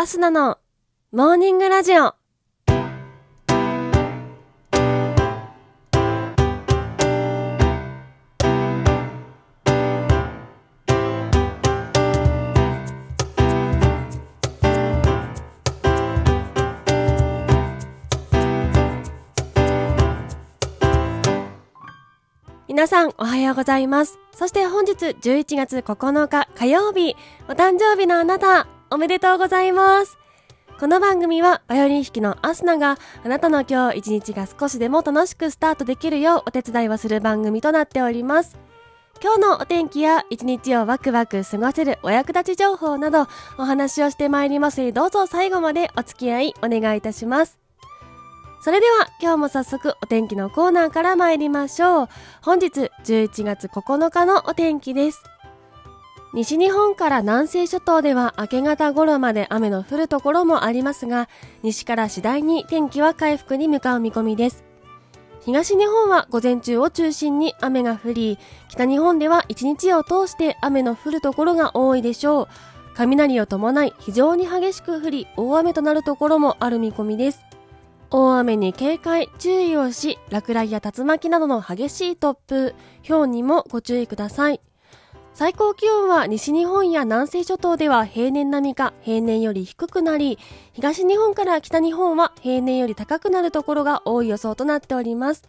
アスナのモーニングラジオ。皆さんおはようございます。そして本日11月9日火曜日、お誕生日のあなた、おめでとうございます。この番組はバイオリン弾きのアスナがあなたの今日一日が少しでも楽しくスタートできるようお手伝いをする番組となっております。今日のお天気や一日をワクワク過ごせるお役立ち情報などお話をしてまいりますどうぞ最後までお付き合いお願いいたします。それでは今日も早速お天気のコーナーから参りましょう。本日11月9日のお天気です。西日本から南西諸島では明け方頃まで雨の降るところもありますが、西から次第に天気は回復に向かう見込みです。東日本は午前中を中心に雨が降り、北日本では一日を通して雨の降るところが多いでしょう。雷を伴い非常に激しく降り、大雨となるところもある見込みです。大雨に警戒、注意をし、落雷や竜巻などの激しい突風、氷にもご注意ください。最高気温は西日本や南西諸島では平年並みか平年より低くなり、東日本から北日本は平年より高くなるところが多い予想となっております。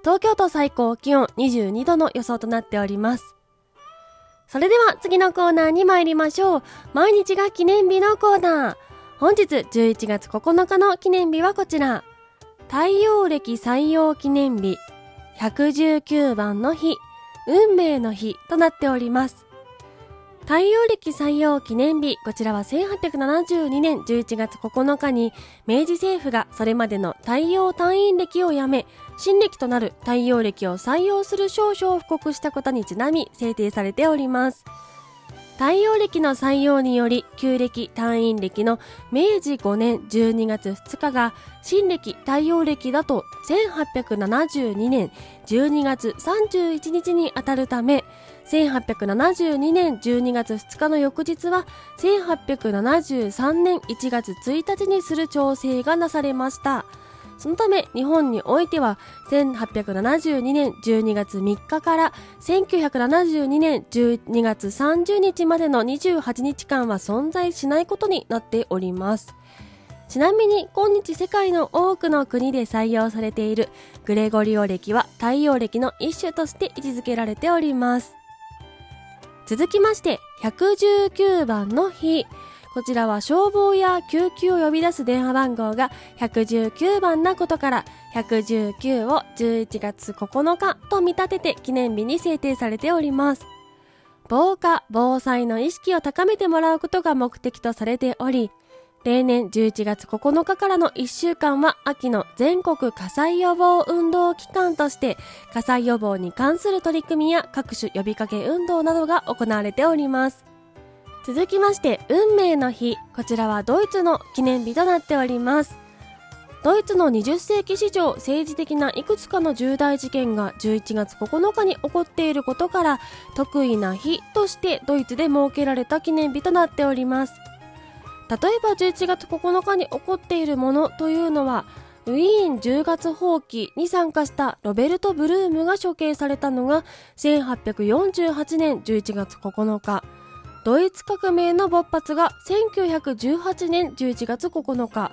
東京都最高気温22度の予想となっております。それでは次のコーナーに参りましょう。毎日が記念日のコーナー。本日11月9日の記念日はこちら。太陽暦採用記念日119番の日、運命の日となっております。太陽暦採用記念日、こちらは1872年11月9日に明治政府がそれまでの太陽単位暦をやめ、新暦となる太陽暦を採用する証書を布告したことにちなみ制定されております。太陽暦の採用により旧暦単位暦の明治5年12月2日が新暦太陽暦だと1872年12月31日に当たるため1872年12月2日の翌日は1873年1月1日にする調整がなされました。そのため日本においては1872年12月3日から1972年12月30日までの28日間は存在しないことになっております。ちなみに今日世界の多くの国で採用されているグレゴリオ暦は太陽暦の一種として位置づけられております。続きまして119番の日。こちらは消防や救急を呼び出す電話番号が119番なことから119を11月9日と見立てて記念日に制定されております。防火・防災の意識を高めてもらうことが目的とされており、例年11月9日からの1週間は秋の全国火災予防運動期間として火災予防に関する取り組みや各種呼びかけ運動などが行われております。続きまして、運命の日。こちらはドイツの記念日となっております。ドイツの20世紀史上政治的ないくつかの重大事件が11月9日に起こっていることから得意な日としてドイツで設けられた記念日となっております。例えば11月9日に起こっているものというのはウィーン10月放棄に参加したロベルト・ブルームが処刑されたのが1848年11月9日。ドイツ革命の勃発が1918年11月9日。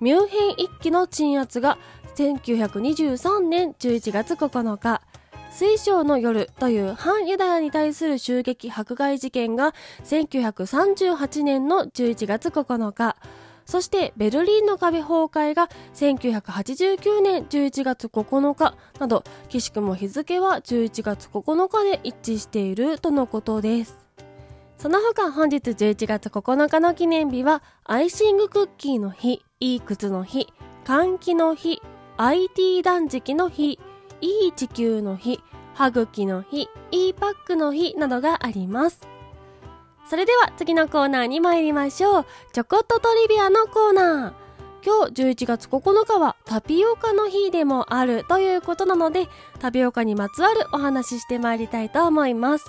ミュンヘン一揆の鎮圧が1923年11月9日。水晶の夜という反ユダヤに対する襲撃迫害事件が1938年の11月9日。そしてベルリンの壁崩壊が1989年11月9日など、岸くも日付は11月9日で一致しているとのことです。その他本日11月9日の記念日は、アイシングクッキーの日、いい靴の日、換気の日、IT 断食の日、いい地球の日、歯茎の日、いいパックの日などがあります。それでは次のコーナーに参りましょう。ちょこっとトリビアのコーナー。今日11月9日はタピオカの日でもあるということなので、タピオカにまつわるお話ししてまいりたいと思います。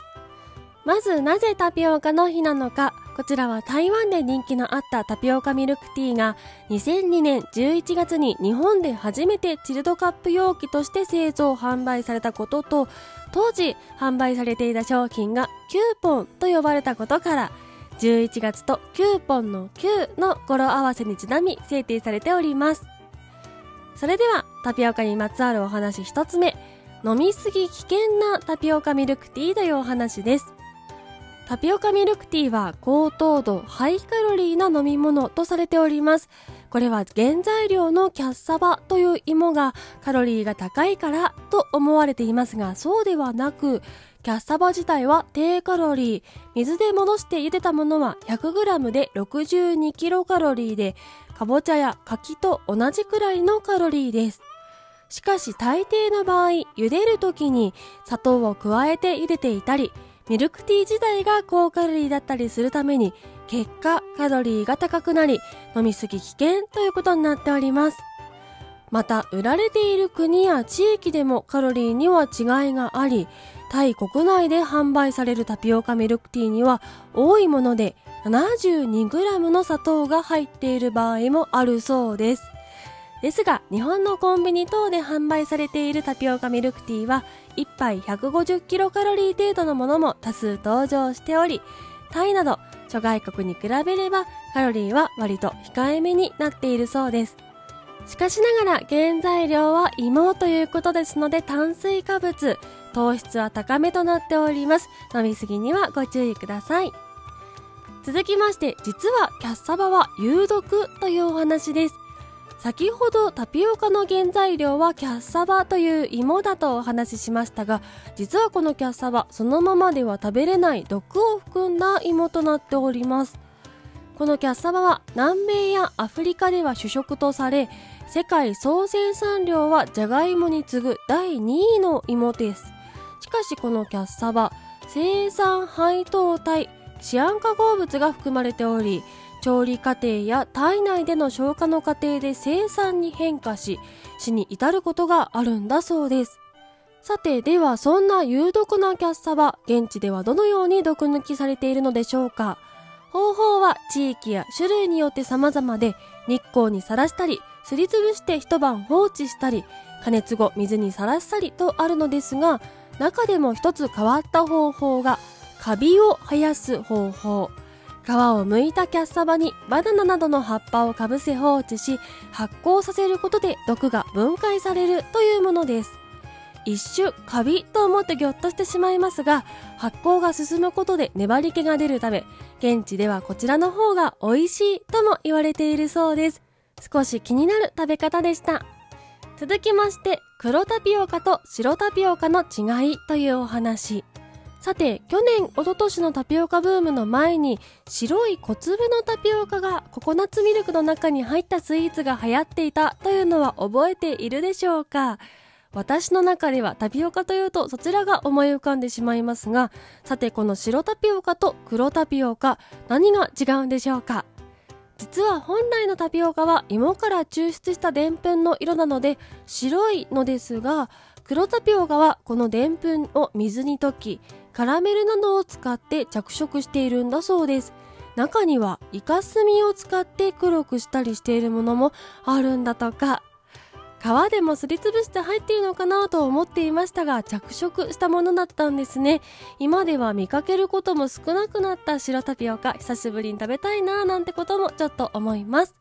まずなぜタピオカの日なのか、こちらは台湾で人気のあったタピオカミルクティーが2002年11月に日本で初めてチルドカップ容器として製造販売されたことと当時販売されていた商品がキューポンと呼ばれたことから11月とキューポンの9の語呂合わせにちなみ制定されております。それではタピオカにまつわるお話一つ目。飲みすぎ危険なタピオカミルクティーというお話です。タピオカミルクティーは高糖度、ハイカロリーな飲み物とされております。これは原材料のキャッサバという芋がカロリーが高いからと思われていますが、そうではなく、キャッサバ自体は低カロリー、水で戻して茹でたものは 100g で62キロカロリーで、かぼちゃや柿と同じくらいのカロリーです。しかし大抵の場合、茹でる時に砂糖を加えて茹でていたり、ミルクティー自体が高カロリーだったりするために、結果カロリーが高くなり、飲みすぎ危険ということになっております。また、売られている国や地域でもカロリーには違いがあり、タイ国内で販売されるタピオカミルクティーには多いもので 72g の砂糖が入っている場合もあるそうです。ですが、日本のコンビニ等で販売されているタピオカミルクティーは、1杯150キロカロリー程度のものも多数登場しており、タイなど諸外国に比べればカロリーは割と控えめになっているそうです。しかしながら原材料は芋ということですので炭水化物、糖質は高めとなっております。飲みすぎにはご注意ください。続きまして、実はキャッサバは有毒というお話です。先ほどタピオカの原材料はキャッサバという芋だとお話ししましたが実はこのキャッサバそのままでは食べれない毒を含んだ芋となっております。このキャッサバは南米やアフリカでは主食とされ世界総生産量はジャガイモに次ぐ第2位の芋です。しかしこのキャッサバ生産配糖体シアン化合物が含まれており調理過程や体内での消化の過程で生産に変化し、死に至ることがあるんだそうです。さて、ではそんな有毒なキャッサバ、現地ではどのように毒抜きされているのでしょうか方法は地域や種類によって様々で、日光にさらしたり、すりつぶして一晩放置したり、加熱後水にさらしたりとあるのですが、中でも一つ変わった方法が、カビを生やす方法。皮を剥いたキャッサバにバナナなどの葉っぱをかぶせ放置し発酵させることで毒が分解されるというものです。一種カビと思ってぎょっとしてしまいますが発酵が進むことで粘り気が出るため現地ではこちらの方が美味しいとも言われているそうです。少し気になる食べ方でした。続きまして黒タピオカと白タピオカの違いというお話。さて、去年、一昨年のタピオカブームの前に、白い小粒のタピオカがココナッツミルクの中に入ったスイーツが流行っていたというのは覚えているでしょうか？私の中ではタピオカというとそちらが思い浮かんでしまいますが、さてこの白タピオカと黒タピオカ、何が違うんでしょうか？実は本来のタピオカは芋から抽出したでんぷんの色なので白いのですが、黒タピオカはこのでんぷんを水に溶き、カラメルなどを使って着色しているんだそうです。中にはイカスミを使って黒くしたりしているものもあるんだとか。皮でもすりつぶして入っているのかなと思っていましたが着色したものだったんですね今では見かけることも少なくなった白タピオカ久しぶりに食べたいななんてこともちょっと思います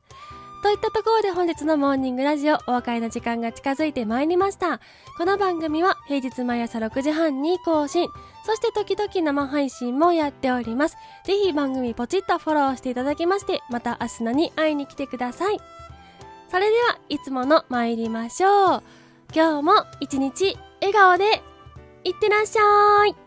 といったところで本日のモーニングラジオお別れの時間が近づいてまいりました。この番組は平日毎朝6時半に更新、そして時々生配信もやっております。ぜひ番組ポチッとフォローしていただきまして、また明日のに会いに来てください。それでは、いつもの参りましょう。今日も一日笑顔で、いってらっしゃい。